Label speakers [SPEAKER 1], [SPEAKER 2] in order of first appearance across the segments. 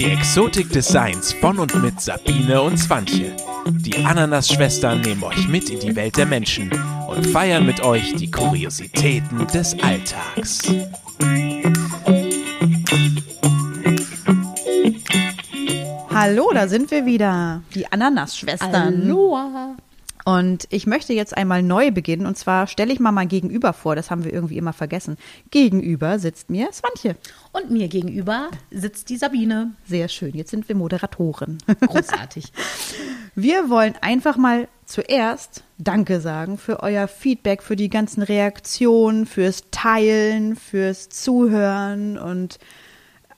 [SPEAKER 1] Die Exotik des Seins von und mit Sabine und Swantje. Die Ananas-Schwestern nehmen euch mit in die Welt der Menschen und feiern mit euch die Kuriositäten des Alltags.
[SPEAKER 2] Hallo, da sind wir wieder. Die Ananas-Schwestern.
[SPEAKER 3] Aloha.
[SPEAKER 2] Und ich möchte jetzt einmal neu beginnen. Und zwar stelle ich mal mein Gegenüber vor. Das haben wir irgendwie immer vergessen. Gegenüber sitzt mir Swantje.
[SPEAKER 3] Und mir gegenüber sitzt die Sabine.
[SPEAKER 2] Sehr schön. Jetzt sind wir Moderatoren.
[SPEAKER 3] Großartig.
[SPEAKER 2] Wir wollen einfach mal zuerst Danke sagen für euer Feedback, für die ganzen Reaktionen, fürs Teilen, fürs Zuhören und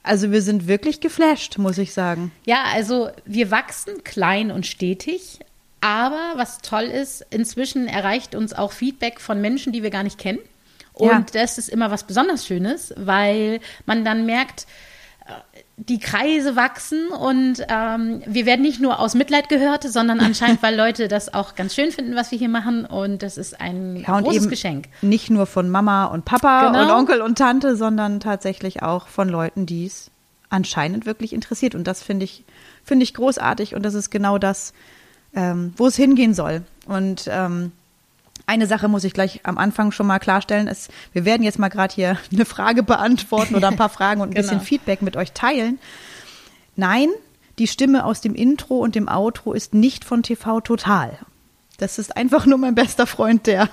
[SPEAKER 2] also wir sind wirklich geflasht, muss ich sagen.
[SPEAKER 3] ja, also wir wachsen klein und stetig. Aber was toll ist, inzwischen erreicht uns auch Feedback von Menschen, die wir gar nicht kennen. Und
[SPEAKER 2] Ja.
[SPEAKER 3] das ist immer was besonders Schönes, weil man dann merkt, äh, die Kreise wachsen und ähm, wir werden nicht nur aus Mitleid gehört, sondern anscheinend, weil Leute das auch ganz schön finden, was wir hier machen. Und das ist ein
[SPEAKER 2] Ja,
[SPEAKER 3] großes Geschenk.
[SPEAKER 2] nicht nur von Mama und Papa
[SPEAKER 3] Genau.
[SPEAKER 2] und Onkel und Tante, sondern tatsächlich auch von Leuten, die es anscheinend wirklich interessiert. Und das finde ich, finde ich großartig. Und das ist genau das, ähm, wo es hingehen soll. Und ähm, eine Sache muss ich gleich am Anfang schon mal klarstellen. Ist, wir werden jetzt mal gerade hier eine Frage beantworten oder ein paar Fragen und ein bisschen
[SPEAKER 3] Genau.
[SPEAKER 2] Feedback mit euch teilen. Nein, die Stimme aus dem Intro und dem Outro ist nicht von TV Total. Das ist einfach nur mein bester Freund, der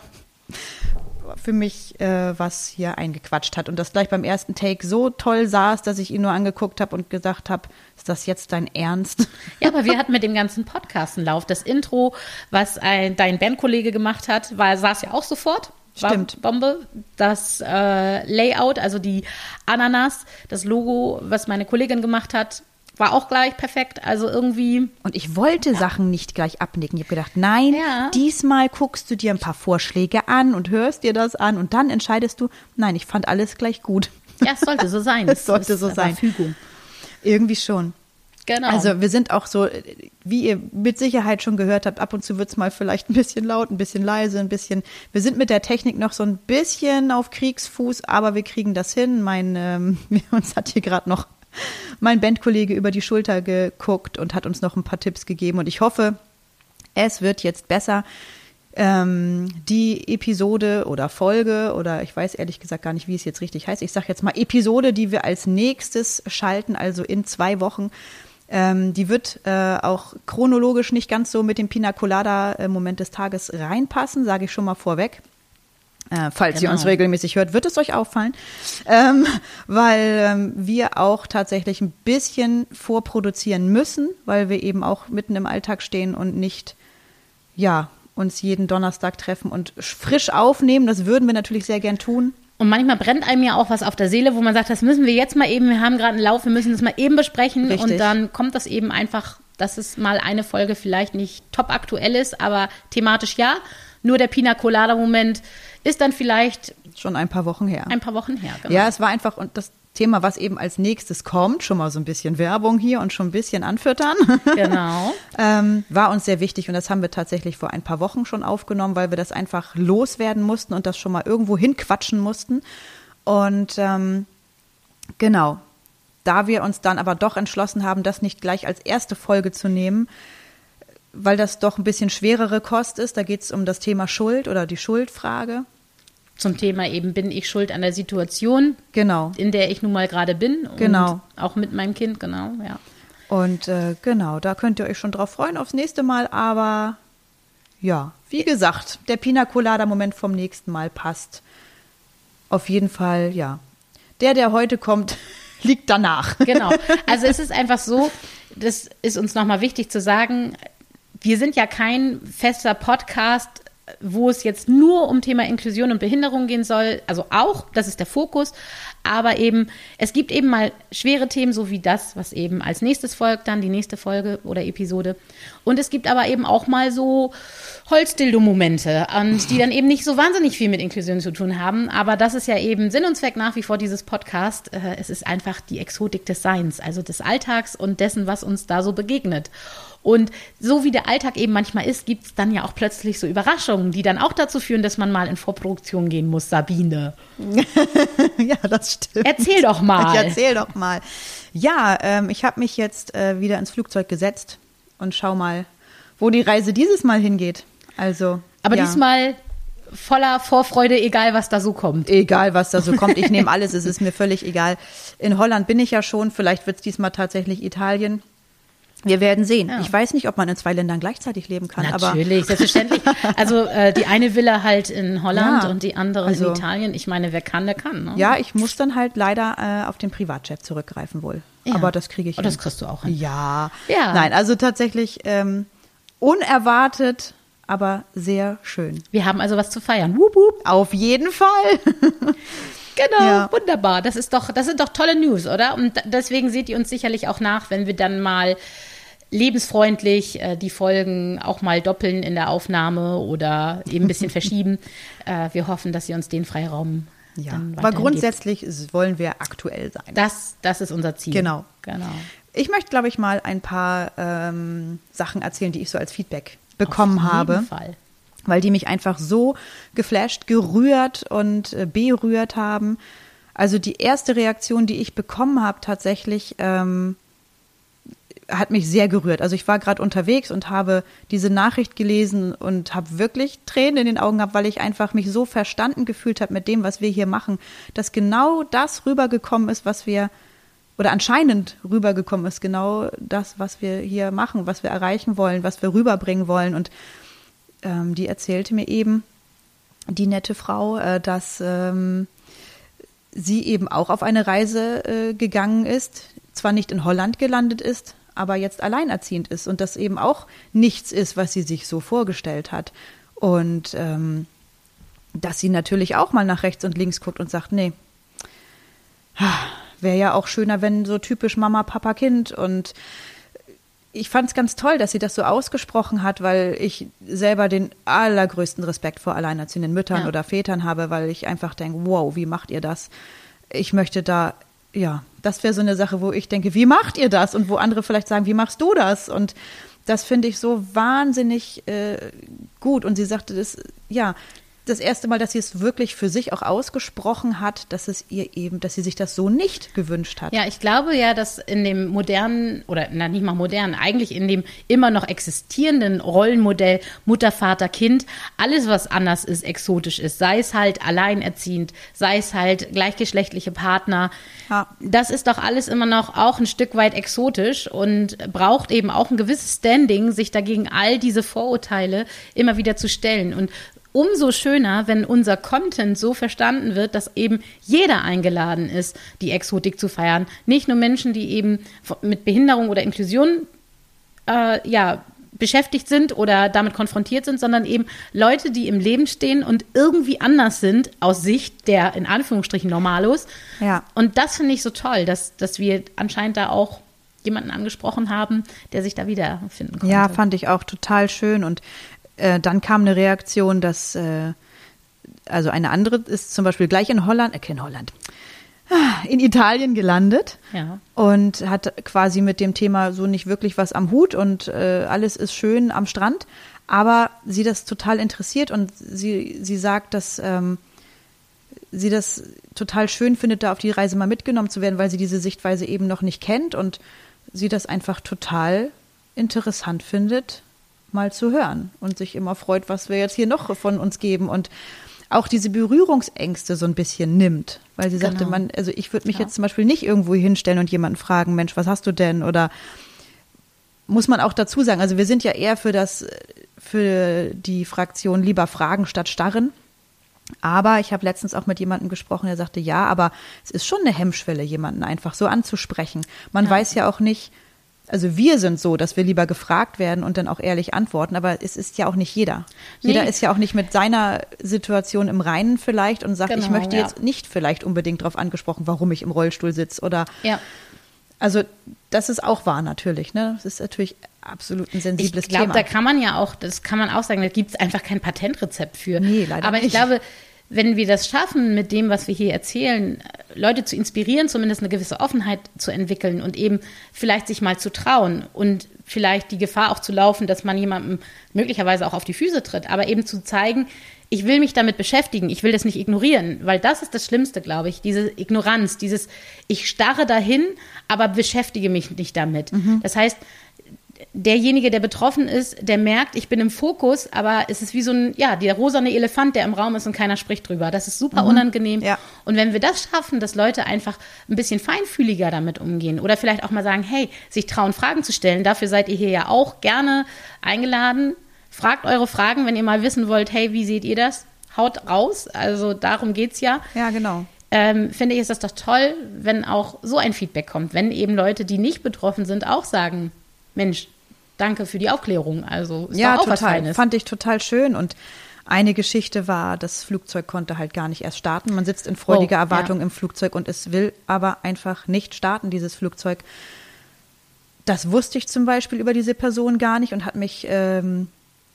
[SPEAKER 2] für mich äh, was hier eingequatscht hat und das gleich beim ersten Take so toll saß, dass ich ihn nur angeguckt habe und gesagt habe, ist das jetzt dein Ernst?
[SPEAKER 3] Ja, aber wir hatten mit dem ganzen Podcast einen Lauf. Das Intro, was ein, dein Bandkollege gemacht hat, war, saß ja auch sofort.
[SPEAKER 2] Stimmt.
[SPEAKER 3] Bombe. Das äh, Layout, also die Ananas, das Logo, was meine Kollegin gemacht hat, war auch gleich perfekt. Also irgendwie,
[SPEAKER 2] Und ich wollte Sachen nicht gleich abnicken. Ich habe gedacht, nein,
[SPEAKER 3] Ja.
[SPEAKER 2] diesmal guckst du dir ein paar Vorschläge an und hörst dir das an und dann entscheidest du, nein, ich fand alles gleich gut.
[SPEAKER 3] ja, es sollte so sein.
[SPEAKER 2] Es sollte
[SPEAKER 3] ist
[SPEAKER 2] so sein.
[SPEAKER 3] Fügung.
[SPEAKER 2] Irgendwie schon.
[SPEAKER 3] Genau.
[SPEAKER 2] Also wir sind auch so, wie ihr mit Sicherheit schon gehört habt, ab und zu wird's mal vielleicht ein bisschen laut, ein bisschen leise, ein bisschen. Wir sind mit der Technik noch so ein bisschen auf Kriegsfuß, aber wir kriegen das hin. Mein, ähm, uns hat hier gerade noch mein Bandkollege über die Schulter geguckt und hat uns noch ein paar Tipps gegeben. Und ich hoffe, es wird jetzt besser. Ähm, die Episode oder Folge oder ich weiß ehrlich gesagt gar nicht, wie es jetzt richtig heißt. Ich sage jetzt mal Episode, die wir als nächstes schalten, also in zwei Wochen. Ähm, die wird äh, auch chronologisch nicht ganz so mit dem Pina Colada äh, des Tages reinpassen, sage ich schon mal vorweg. Äh, falls ihr
[SPEAKER 3] Genau.
[SPEAKER 2] uns regelmäßig hört, wird es euch auffallen, ähm, weil ähm, wir auch tatsächlich ein bisschen vorproduzieren müssen, weil wir eben auch mitten im Alltag stehen und nicht, ja, uns jeden Donnerstag treffen und frisch aufnehmen. Das würden wir natürlich sehr gern tun.
[SPEAKER 3] Und manchmal brennt einem ja auch was auf der Seele, wo man sagt, das müssen wir jetzt mal eben, wir haben gerade einen Lauf, wir müssen das mal eben besprechen.
[SPEAKER 2] Richtig.
[SPEAKER 3] Und dann kommt das eben einfach, dass es mal eine Folge vielleicht nicht top aktuell ist, aber thematisch ja. Nur der Pina Colada Moment ist dann vielleicht
[SPEAKER 2] Schon ein paar Wochen her.
[SPEAKER 3] ein paar Wochen her. Genau.
[SPEAKER 2] Ja, es war einfach und das Thema, was eben als nächstes kommt, schon mal so ein bisschen Werbung hier und schon ein bisschen anfüttern,
[SPEAKER 3] Genau.
[SPEAKER 2] ähm, war uns sehr wichtig und das haben wir tatsächlich vor ein paar Wochen schon aufgenommen, weil wir das einfach loswerden mussten und das schon mal irgendwo hinquatschen mussten. Und ähm, genau, da wir uns dann aber doch entschlossen haben, das nicht gleich als erste Folge zu nehmen, weil das doch ein bisschen schwerere Kost ist, da geht es um das Thema Schuld oder die Schuldfrage.
[SPEAKER 3] Zum Thema eben, bin ich schuld an der Situation,
[SPEAKER 2] Genau.
[SPEAKER 3] in der ich nun mal gerade bin.
[SPEAKER 2] Genau.
[SPEAKER 3] Auch mit meinem Kind, genau, ja.
[SPEAKER 2] Und äh, genau, da könnt ihr euch schon drauf freuen aufs nächste Mal. Aber ja, wie gesagt, der Pina Colada Moment vom nächsten Mal passt. Auf jeden Fall, ja. Der, der heute kommt, liegt danach.
[SPEAKER 3] Genau. Also es ist einfach so, das ist uns nochmal wichtig zu sagen, wir sind ja kein fester Podcast, wo es jetzt nur um Thema Inklusion und Behinderung gehen soll. Also auch, das ist der Fokus. Aber eben, es gibt eben mal schwere Themen, so wie das, was eben als nächstes folgt, dann die nächste Folge oder Episode. Und es gibt aber eben auch mal so Holzdildo-Momente, und die dann eben nicht so wahnsinnig viel mit Inklusion zu tun haben. Aber das ist ja eben Sinn und Zweck nach wie vor dieses Podcast. Äh, Es ist einfach die Exotik des Seins, also des Alltags und dessen, was uns da so begegnet. Und so wie der Alltag eben manchmal ist, gibt es dann ja auch plötzlich so Überraschungen, die dann auch dazu führen, dass man mal in Vorproduktion gehen muss, Sabine.
[SPEAKER 2] ja, das stimmt.
[SPEAKER 3] Erzähl doch mal.
[SPEAKER 2] Ich erzähl doch mal. Ja, ähm, ich habe mich jetzt äh, wieder ins Flugzeug gesetzt und schau mal, wo die Reise dieses Mal hingeht. Also.
[SPEAKER 3] Aber
[SPEAKER 2] ja.
[SPEAKER 3] diesmal voller Vorfreude, egal was da so kommt.
[SPEAKER 2] Egal, was da so kommt. Ich nehme alles, es ist mir völlig egal. In Holland bin ich ja schon, vielleicht wird es diesmal tatsächlich Italien. Wir werden sehen.
[SPEAKER 3] Ja.
[SPEAKER 2] Ich weiß nicht, ob man in zwei Ländern gleichzeitig leben kann, aber
[SPEAKER 3] Natürlich, selbstverständlich. Also äh, die eine Villa halt in Holland
[SPEAKER 2] Ja,
[SPEAKER 3] und die andere
[SPEAKER 2] also-
[SPEAKER 3] in Italien. Ich meine, wer kann, der kann. Ne?
[SPEAKER 2] ja, ich muss dann halt leider äh, auf den Privatjet zurückgreifen wohl.
[SPEAKER 3] Ja.
[SPEAKER 2] Aber das kriege ich
[SPEAKER 3] Oh,
[SPEAKER 2] hin.
[SPEAKER 3] das kriegst du auch hin.
[SPEAKER 2] Ja.
[SPEAKER 3] Ja.
[SPEAKER 2] Nein, also tatsächlich ähm, unerwartet, aber sehr schön.
[SPEAKER 3] Wir haben also was zu feiern. Wup, wup.
[SPEAKER 2] Auf jeden Fall.
[SPEAKER 3] Genau,
[SPEAKER 2] Ja.
[SPEAKER 3] wunderbar. Das ist doch, das sind doch tolle News, oder? Und deswegen seht ihr uns sicherlich auch nach, wenn wir dann mal lebensfreundlich äh, die Folgen auch mal doppeln in der Aufnahme oder eben ein bisschen verschieben. Äh, wir hoffen, dass ihr uns den Freiraum
[SPEAKER 2] Ja, aber grundsätzlich ist- wollen wir aktuell sein.
[SPEAKER 3] Das, das ist unser Ziel.
[SPEAKER 2] Genau.
[SPEAKER 3] Genau.
[SPEAKER 2] Ich möchte, glaube ich, mal ein paar ähm, Sachen erzählen, die ich so als Feedback bekommen
[SPEAKER 3] Auf jeden
[SPEAKER 2] habe,
[SPEAKER 3] Fall.
[SPEAKER 2] weil die mich einfach so geflasht, gerührt und äh, berührt haben. Also die erste Reaktion, die ich bekommen habe, tatsächlich ähm, hat mich sehr gerührt. Also ich war gerade unterwegs und habe diese Nachricht gelesen und habe wirklich Tränen in den Augen gehabt, weil ich einfach mich so verstanden gefühlt habe mit dem, was wir hier machen, dass genau das rübergekommen ist, was wir oder anscheinend rübergekommen ist, genau das, was wir hier machen, was wir erreichen wollen, was wir rüberbringen wollen. Und ähm, die erzählte mir eben, die nette Frau, äh, dass ähm, sie eben auch auf eine Reise äh, gegangen ist, zwar nicht in Holland gelandet ist, aber jetzt alleinerziehend ist und das eben auch nichts ist, was sie sich so vorgestellt hat. Und ähm, dass sie natürlich auch mal nach rechts und links guckt und sagt, nee, wäre ja auch schöner, wenn so typisch Mama, Papa, Kind und ich fand es ganz toll, dass sie das so ausgesprochen hat, weil ich selber den allergrößten Respekt vor alleinerziehenden Müttern
[SPEAKER 3] Ja.
[SPEAKER 2] oder Vätern habe, weil ich einfach denke, wow, wie macht ihr das? Ich möchte da, ja, das wäre so eine Sache, wo ich denke, wie macht ihr das? Und wo andere vielleicht sagen, wie machst du das? Und das finde ich so wahnsinnig äh, gut. Und sie sagte, das, ja, das erste Mal, dass sie es wirklich für sich auch ausgesprochen hat, dass es ihr eben, dass sie sich das so nicht gewünscht hat.
[SPEAKER 3] Ja, ich glaube ja, dass in dem modernen, oder na, nicht mal modernen, eigentlich in dem immer noch existierenden Rollenmodell Mutter, Vater, Kind, alles, was anders ist, exotisch ist, sei es halt alleinerziehend, sei es halt gleichgeschlechtliche Partner,
[SPEAKER 2] Ja.
[SPEAKER 3] das ist doch alles immer noch auch ein Stück weit exotisch und braucht eben auch ein gewisses Standing, sich dagegen all diese Vorurteile immer wieder zu stellen. Und umso schöner, wenn unser Content so verstanden wird, dass eben jeder eingeladen ist, die Exotik zu feiern. Nicht nur Menschen, die eben mit Behinderung oder Inklusion äh, ja, beschäftigt sind oder damit konfrontiert sind, sondern eben Leute, die im Leben stehen und irgendwie anders sind aus Sicht der in Anführungsstrichen Normalos.
[SPEAKER 2] Ja.
[SPEAKER 3] Und das finde ich so toll, dass, dass wir anscheinend da auch jemanden angesprochen haben, der sich da wiederfinden konnte.
[SPEAKER 2] Ja, fand ich auch total schön. Und äh, dann kam eine Reaktion, dass äh, also eine andere ist zum Beispiel gleich in Holland, äh, in Holland, ah, in Italien gelandet
[SPEAKER 3] Ja.
[SPEAKER 2] und hat quasi mit dem Thema so nicht wirklich was am Hut und äh, alles ist schön am Strand, aber sie das total interessiert und sie, sie sagt, dass ähm, sie das total schön findet, da auf die Reise mal mitgenommen zu werden, weil sie diese Sichtweise eben noch nicht kennt und sie das einfach total interessant findet, mal zu hören und sich immer freut, was wir jetzt hier noch von uns geben und auch diese Berührungsängste so ein bisschen nimmt, weil sie sagte,
[SPEAKER 3] Genau.
[SPEAKER 2] man, also ich würde mich
[SPEAKER 3] Ja.
[SPEAKER 2] jetzt zum Beispiel nicht irgendwo hinstellen und jemanden fragen, Mensch, was hast du denn? Oder muss man auch dazu sagen, also wir sind ja eher für das, für die Fraktion lieber fragen statt starren. Aber ich habe letztens auch mit jemandem gesprochen, der sagte, ja, aber es ist schon eine Hemmschwelle, jemanden einfach so anzusprechen. Man weiß ja auch nicht, also wir sind so, dass wir lieber gefragt werden und dann auch ehrlich antworten, aber es ist ja auch nicht jeder. Jeder
[SPEAKER 3] Nee.
[SPEAKER 2] ist ja auch nicht mit seiner Situation im Reinen vielleicht und sagt, ich
[SPEAKER 3] Genau,
[SPEAKER 2] möchte
[SPEAKER 3] ja.
[SPEAKER 2] jetzt nicht vielleicht unbedingt darauf angesprochen, warum ich im Rollstuhl sitze oder
[SPEAKER 3] Ja.
[SPEAKER 2] also das ist auch wahr natürlich, ne? Das ist natürlich absolut ein
[SPEAKER 3] Ich
[SPEAKER 2] sensibles
[SPEAKER 3] glaube,
[SPEAKER 2] Thema.
[SPEAKER 3] da kann man ja auch, das kann man auch sagen, da gibt es einfach kein Patentrezept für.
[SPEAKER 2] Nee, leider
[SPEAKER 3] Aber ich
[SPEAKER 2] nicht.
[SPEAKER 3] glaube, wenn wir das schaffen, mit dem, was wir hier erzählen, Leute zu inspirieren, zumindest eine gewisse Offenheit zu entwickeln und eben vielleicht sich mal zu trauen und vielleicht die Gefahr auch zu laufen, dass man jemandem möglicherweise auch auf die Füße tritt, aber eben zu zeigen, ich will mich damit beschäftigen, ich will das nicht ignorieren, weil das ist das Schlimmste, glaube ich, diese Ignoranz, dieses ich starre dahin, aber beschäftige mich nicht damit. Mhm. Das heißt, derjenige, der betroffen ist, der merkt, ich bin im Fokus, aber es ist wie so ein, ja, der rosane Elefant, der im Raum ist und keiner spricht drüber. Das ist super mhm. unangenehm. Ja. Und wenn wir das schaffen, dass Leute einfach ein bisschen feinfühliger damit umgehen oder vielleicht auch mal sagen, hey, sich trauen, Fragen zu stellen, dafür seid ihr hier ja auch gerne eingeladen. Fragt eure Fragen, wenn ihr mal wissen wollt, hey, wie seht ihr das? Haut raus. Also darum geht's ja.
[SPEAKER 2] Ja, genau.
[SPEAKER 3] Ähm, finde ich, ist das doch toll, wenn auch so ein Feedback kommt, wenn eben Leute, die nicht betroffen sind, auch sagen, Mensch, danke für die Aufklärung. Also
[SPEAKER 2] ist ja, auch total. was Feines. Fand ich total schön und eine Geschichte war, das Flugzeug konnte halt gar nicht erst starten. Man sitzt in freudiger oh, Erwartung ja. im Flugzeug und es will aber einfach nicht starten, dieses Flugzeug. Das wusste ich zum Beispiel über diese Person gar nicht und hat mich ähm,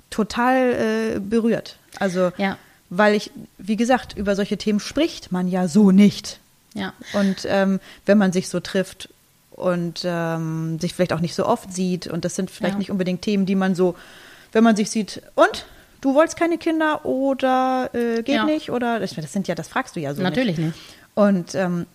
[SPEAKER 2] total äh, berührt. Also, ja. weil ich, wie gesagt, über solche Themen spricht man ja so nicht. Ja. Und ähm, wenn man sich so trifft und ähm, sich vielleicht auch nicht so oft sieht. Und das sind vielleicht ja. nicht unbedingt Themen, die man so, wenn man sich sieht, und du wolltest keine Kinder oder äh, geht ja. nicht oder das, das, sind ja, das fragst du ja so.
[SPEAKER 3] Natürlich nicht. nicht.
[SPEAKER 2] Und ähm,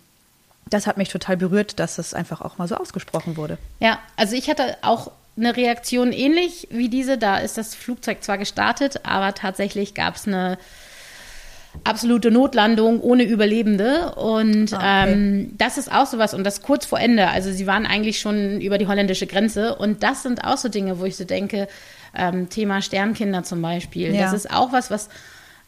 [SPEAKER 2] das hat mich total berührt, dass es einfach auch mal so ausgesprochen wurde.
[SPEAKER 3] Ja, also ich hatte auch eine Reaktion ähnlich wie diese. Da ist das Flugzeug zwar gestartet, aber tatsächlich gab es eine absolute Notlandung ohne Überlebende. Und ah, okay. ähm, das ist auch sowas und das kurz vor Ende. Also sie waren eigentlich schon über die holländische Grenze. Und das sind auch so Dinge, wo ich so denke, ähm, Thema Sternkinder zum Beispiel. Ja. Das ist auch was, was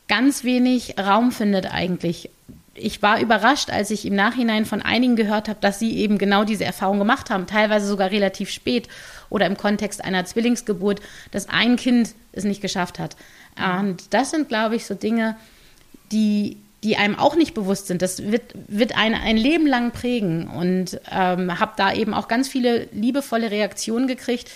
[SPEAKER 3] ganz wenig Raum findet eigentlich. Ich war überrascht, als ich im Nachhinein von einigen gehört habe, dass sie eben genau diese Erfahrung gemacht haben, teilweise sogar relativ spät oder im Kontext einer Zwillingsgeburt, dass ein Kind es nicht geschafft hat. Und das sind, glaube ich, so Dinge, die, die einem auch nicht bewusst sind. Das wird, wird einen ein Leben lang prägen. Und ähm, habe da eben auch ganz viele liebevolle Reaktionen gekriegt.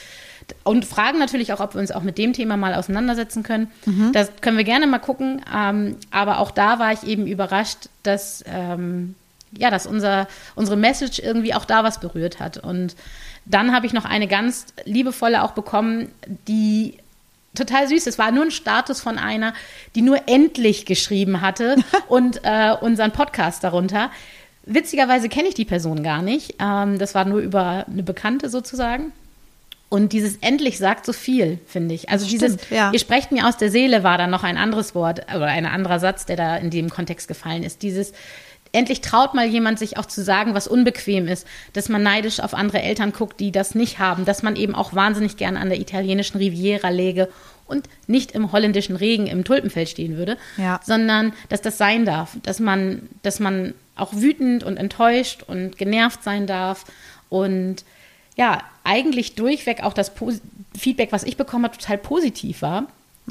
[SPEAKER 3] Und fragen natürlich auch, ob wir uns auch mit dem Thema mal auseinandersetzen können. Mhm. Das können wir gerne mal gucken. Ähm, aber auch da war ich eben überrascht, dass, ähm, ja, dass unser, unsere Message irgendwie auch da was berührt hat. Und dann habe ich noch eine ganz liebevolle auch bekommen, die total süß. Es war nur ein Status von einer, die nur endlich geschrieben hatte und äh, unseren Podcast darunter. Witzigerweise kenne ich die Person gar nicht. Ähm, das war nur über eine Bekannte sozusagen. Und dieses endlich sagt so viel, finde ich. Also Stimmt, dieses, ja. ihr sprecht mir aus der Seele war dann noch ein anderes Wort oder ein anderer Satz, der da in dem Kontext gefallen ist. Dieses, endlich traut mal jemand sich auch zu sagen, was unbequem ist, dass man neidisch auf andere Eltern guckt, die das nicht haben, dass man eben auch wahnsinnig gerne an der italienischen Riviera läge und nicht im holländischen Regen im Tulpenfeld stehen würde, ja. sondern dass das sein darf, dass man, dass man auch wütend und enttäuscht und genervt sein darf und ja, eigentlich durchweg auch das Feedback, was ich bekommen habe, total positiv war.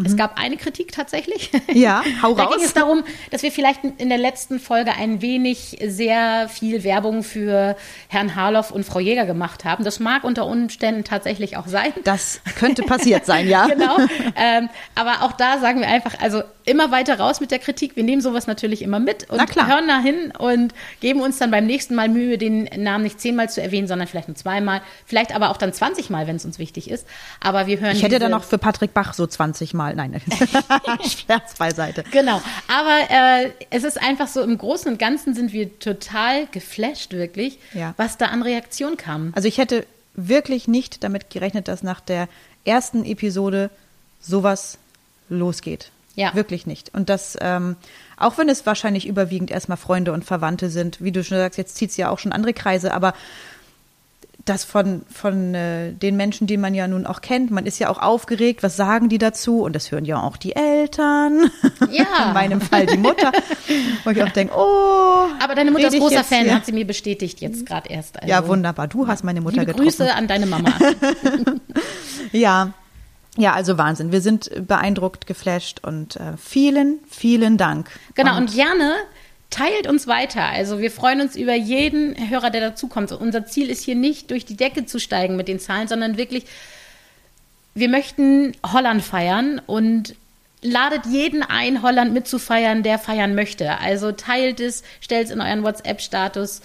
[SPEAKER 3] Es mhm. gab eine Kritik tatsächlich.
[SPEAKER 2] Ja, hau raus.
[SPEAKER 3] Da ging es darum, dass wir vielleicht in der letzten Folge ein wenig sehr viel Werbung für Herrn Harloff und Frau Jäger gemacht haben. Das mag unter Umständen tatsächlich auch sein.
[SPEAKER 2] Das könnte passiert sein, ja.
[SPEAKER 3] genau. Ähm, aber auch da sagen wir einfach, also immer weiter raus mit der Kritik. Wir nehmen sowas natürlich immer mit und hören da hin und geben uns dann beim nächsten Mal Mühe, den Namen nicht zehnmal zu erwähnen, sondern vielleicht nur zweimal, vielleicht aber auch dann 20 Mal, wenn es uns wichtig ist. Aber wir hören.
[SPEAKER 2] Ich hätte dann noch für Patrick Bach so 20 Mal. Nein, Scherz beiseite.
[SPEAKER 3] Genau. Aber äh, es ist einfach so, im Großen und Ganzen sind wir total geflasht, wirklich, ja. was da an Reaktion kam.
[SPEAKER 2] Also ich hätte wirklich nicht damit gerechnet, dass nach der ersten Episode sowas losgeht. Ja. Wirklich nicht. Und das, ähm, auch wenn es wahrscheinlich überwiegend erstmal Freunde und Verwandte sind, wie du schon sagst, jetzt zieht es ja auch schon andere Kreise, aber das von, von äh, den Menschen, die man ja nun auch kennt, man ist ja auch aufgeregt, was sagen die dazu? Und das hören ja auch die Eltern. Ja. In meinem Fall die Mutter. Wo ich auch denke, oh.
[SPEAKER 3] Aber deine Mutter ist großer Fan, hier? hat sie mir bestätigt jetzt gerade erst.
[SPEAKER 2] Also, ja, wunderbar. Du hast meine Mutter
[SPEAKER 3] liebe
[SPEAKER 2] getroffen.
[SPEAKER 3] Grüße an deine Mama.
[SPEAKER 2] ja. Ja, also Wahnsinn. Wir sind beeindruckt, geflasht und äh, vielen, vielen Dank.
[SPEAKER 3] Genau, und, und gerne teilt uns weiter. Also wir freuen uns über jeden Hörer, der dazukommt. Unser Ziel ist hier nicht durch die Decke zu steigen mit den Zahlen, sondern wirklich, wir möchten Holland feiern und ladet jeden ein, Holland mitzufeiern, der feiern möchte. Also teilt es, stellt es in euren WhatsApp-Status.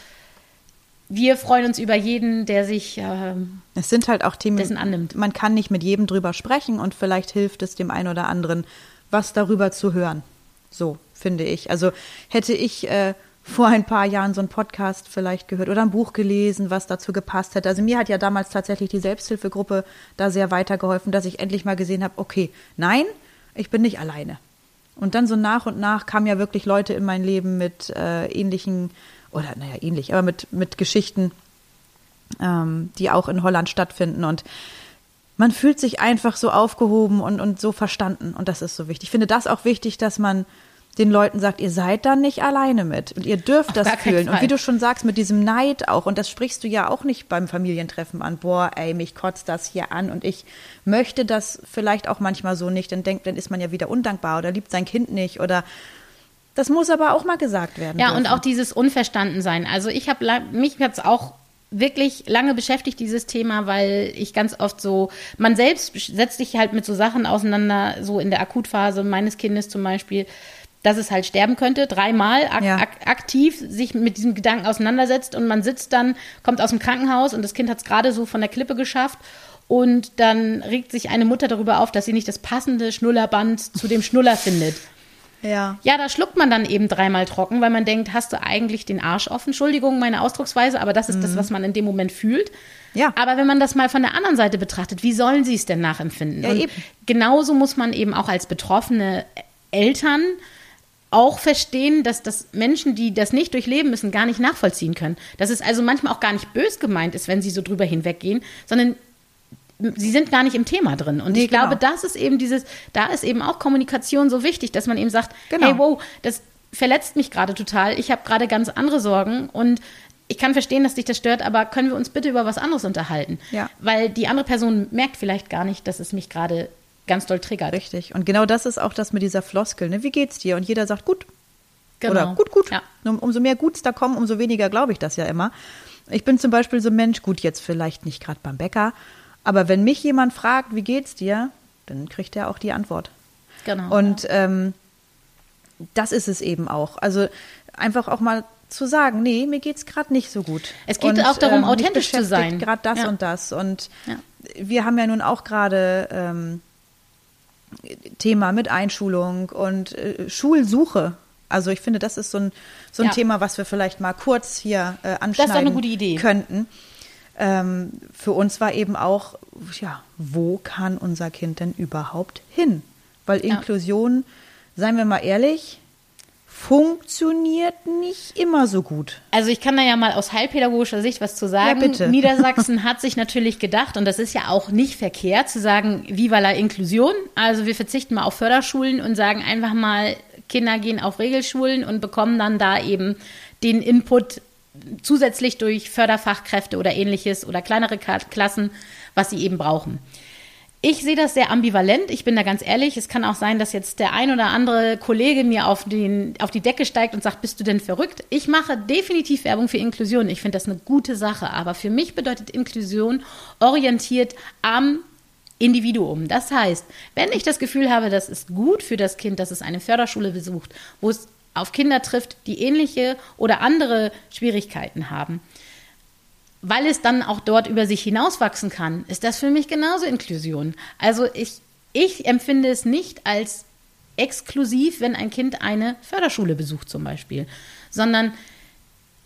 [SPEAKER 3] Wir freuen uns über jeden, der sich äh,
[SPEAKER 2] Es sind halt auch Themen,
[SPEAKER 3] dessen annimmt.
[SPEAKER 2] man kann nicht mit jedem drüber sprechen und vielleicht hilft es dem einen oder anderen, was darüber zu hören. So, finde ich. Also hätte ich äh, vor ein paar Jahren so einen Podcast vielleicht gehört oder ein Buch gelesen, was dazu gepasst hätte. Also mir hat ja damals tatsächlich die Selbsthilfegruppe da sehr weitergeholfen, dass ich endlich mal gesehen habe, okay, nein, ich bin nicht alleine. Und dann so nach und nach kamen ja wirklich Leute in mein Leben mit äh, ähnlichen, oder naja, ähnlich, aber mit, mit Geschichten, ähm, die auch in Holland stattfinden. Und man fühlt sich einfach so aufgehoben und, und so verstanden. Und das ist so wichtig. Ich finde das auch wichtig, dass man den Leuten sagt, ihr seid da nicht alleine mit und ihr dürft
[SPEAKER 3] Auf
[SPEAKER 2] das fühlen. Und wie du schon sagst, mit diesem Neid auch, und das sprichst du ja auch nicht beim Familientreffen an, boah, ey, mich kotzt das hier an und ich möchte das vielleicht auch manchmal so nicht, dann denkt, dann ist man ja wieder undankbar oder liebt sein Kind nicht oder das muss aber auch mal gesagt werden.
[SPEAKER 3] Ja, und
[SPEAKER 2] dürfen.
[SPEAKER 3] auch dieses Unverstandensein. Also ich habe mich jetzt auch wirklich lange beschäftigt, dieses Thema, weil ich ganz oft so, man selbst setzt sich halt mit so Sachen auseinander, so in der Akutphase meines Kindes zum Beispiel, dass es halt sterben könnte, dreimal ak
[SPEAKER 2] Ja.
[SPEAKER 3] ak aktiv sich mit diesem Gedanken auseinandersetzt und man sitzt dann, kommt aus dem Krankenhaus und das Kind hat es gerade so von der Klippe geschafft und dann regt sich eine Mutter darüber auf, dass sie nicht das passende Schnullerband zu dem Schnuller findet.
[SPEAKER 2] ja.
[SPEAKER 3] Ja, da schluckt man dann eben dreimal trocken, weil man denkt, hast du eigentlich den Arsch offen? Entschuldigung, meine Ausdrucksweise, aber das ist das, was man in dem Moment fühlt.
[SPEAKER 2] Mhm. Ja.
[SPEAKER 3] Aber wenn man das mal von der anderen Seite betrachtet, wie sollen sie es denn nachempfinden?
[SPEAKER 2] Ja,
[SPEAKER 3] Und
[SPEAKER 2] eben.
[SPEAKER 3] genauso muss man eben auch als betroffene Eltern auch verstehen, dass das Menschen, die das nicht durchleben müssen, gar nicht nachvollziehen können. Dass es also manchmal auch gar nicht bös gemeint ist, wenn sie so drüber hinweggehen, sondern sie sind gar nicht im Thema drin. Und
[SPEAKER 2] Nee,
[SPEAKER 3] ich glaube,
[SPEAKER 2] genau.
[SPEAKER 3] das ist eben dieses, da ist eben auch Kommunikation so wichtig, dass man eben sagt,
[SPEAKER 2] Genau.
[SPEAKER 3] hey, wow, das verletzt mich gerade total. Ich habe gerade ganz andere Sorgen und ich kann verstehen, dass dich das stört, aber können wir uns bitte über was anderes unterhalten?
[SPEAKER 2] Ja.
[SPEAKER 3] Weil die andere Person merkt vielleicht gar nicht, dass es mich gerade ganz doll triggert.
[SPEAKER 2] Richtig. Und genau das ist auch das mit dieser Floskel. Ne? Wie geht's dir? Und jeder sagt gut.
[SPEAKER 3] Genau.
[SPEAKER 2] Oder gut, gut.
[SPEAKER 3] Ja.
[SPEAKER 2] Um, umso mehr Guts da kommen, umso weniger glaube ich das ja immer. Ich bin zum Beispiel so ein Mensch, gut, jetzt vielleicht nicht gerade beim Bäcker, aber wenn mich jemand fragt, wie geht's dir, dann kriegt er auch die Antwort.
[SPEAKER 3] Genau.
[SPEAKER 2] Und ähm, das ist es eben auch. Also einfach auch mal zu sagen, nee, mir geht's gerade nicht so gut.
[SPEAKER 3] Es geht
[SPEAKER 2] Und,
[SPEAKER 3] auch darum,
[SPEAKER 2] mich
[SPEAKER 3] authentisch zu sein.
[SPEAKER 2] Gerade das
[SPEAKER 3] Ja.
[SPEAKER 2] und das. Und
[SPEAKER 3] Ja.
[SPEAKER 2] wir haben ja nun auch gerade ähm, Thema mit Einschulung und äh, Schulsuche. Also ich finde, das ist so ein, so ein
[SPEAKER 3] Ja.
[SPEAKER 2] Thema, was wir vielleicht mal kurz hier äh, anschneiden
[SPEAKER 3] eine gute Idee.
[SPEAKER 2] könnten. Ähm, für uns war eben auch, ja, wo kann unser Kind denn überhaupt hin? Weil
[SPEAKER 3] Ja.
[SPEAKER 2] Inklusion, seien wir mal ehrlich, funktioniert nicht immer so gut.
[SPEAKER 3] Also ich kann da ja mal aus heilpädagogischer Sicht was zu sagen.
[SPEAKER 2] Ja, bitte.
[SPEAKER 3] Niedersachsen hat sich natürlich gedacht, und das ist ja auch nicht verkehrt, zu sagen, Viva la Inklusion. Also wir verzichten mal auf Förderschulen und sagen einfach mal, Kinder gehen auf Regelschulen und bekommen dann da eben den Input zusätzlich durch Förderfachkräfte oder ähnliches oder kleinere Klassen, was sie eben brauchen. Ich sehe das sehr ambivalent. Ich bin da ganz ehrlich. Es kann auch sein, dass jetzt der ein oder andere Kollege mir auf, den, auf die Decke steigt und sagt, bist du denn verrückt? Ich mache definitiv Werbung für Inklusion. Ich finde das eine gute Sache. Aber für mich bedeutet Inklusion orientiert am Individuum. Das heißt, wenn ich das Gefühl habe, das ist gut für das Kind, dass es eine Förderschule besucht, wo es auf Kinder trifft, die ähnliche oder andere Schwierigkeiten haben, weil es dann auch dort über sich hinauswachsen kann, ist das für mich genauso Inklusion. Also ich, ich empfinde es nicht als exklusiv, wenn ein Kind eine Förderschule besucht zum Beispiel, sondern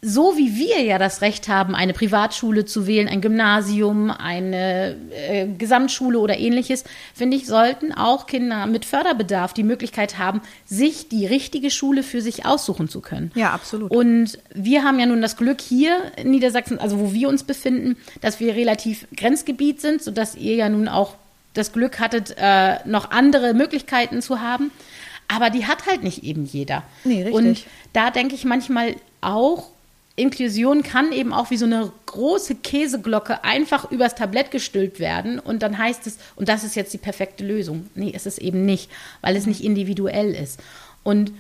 [SPEAKER 3] so wie wir ja das Recht haben, eine Privatschule zu wählen, ein Gymnasium, eine äh, Gesamtschule oder ähnliches, finde ich, sollten auch Kinder mit Förderbedarf die Möglichkeit haben, sich die richtige Schule für sich aussuchen zu können.
[SPEAKER 2] Ja, absolut.
[SPEAKER 3] Und wir haben ja nun das Glück hier in Niedersachsen, also wo wir uns befinden, dass wir relativ Grenzgebiet sind, sodass ihr ja nun auch das Glück hattet, äh, noch andere Möglichkeiten zu haben. Aber die hat halt nicht eben jeder.
[SPEAKER 2] Nee, richtig.
[SPEAKER 3] Und da denke ich manchmal auch, Inklusion kann eben auch wie so eine große Käseglocke einfach übers Tablett gestülpt werden und dann heißt es, und das ist jetzt die perfekte Lösung. Nee, ist es eben nicht, weil es nicht individuell ist. Und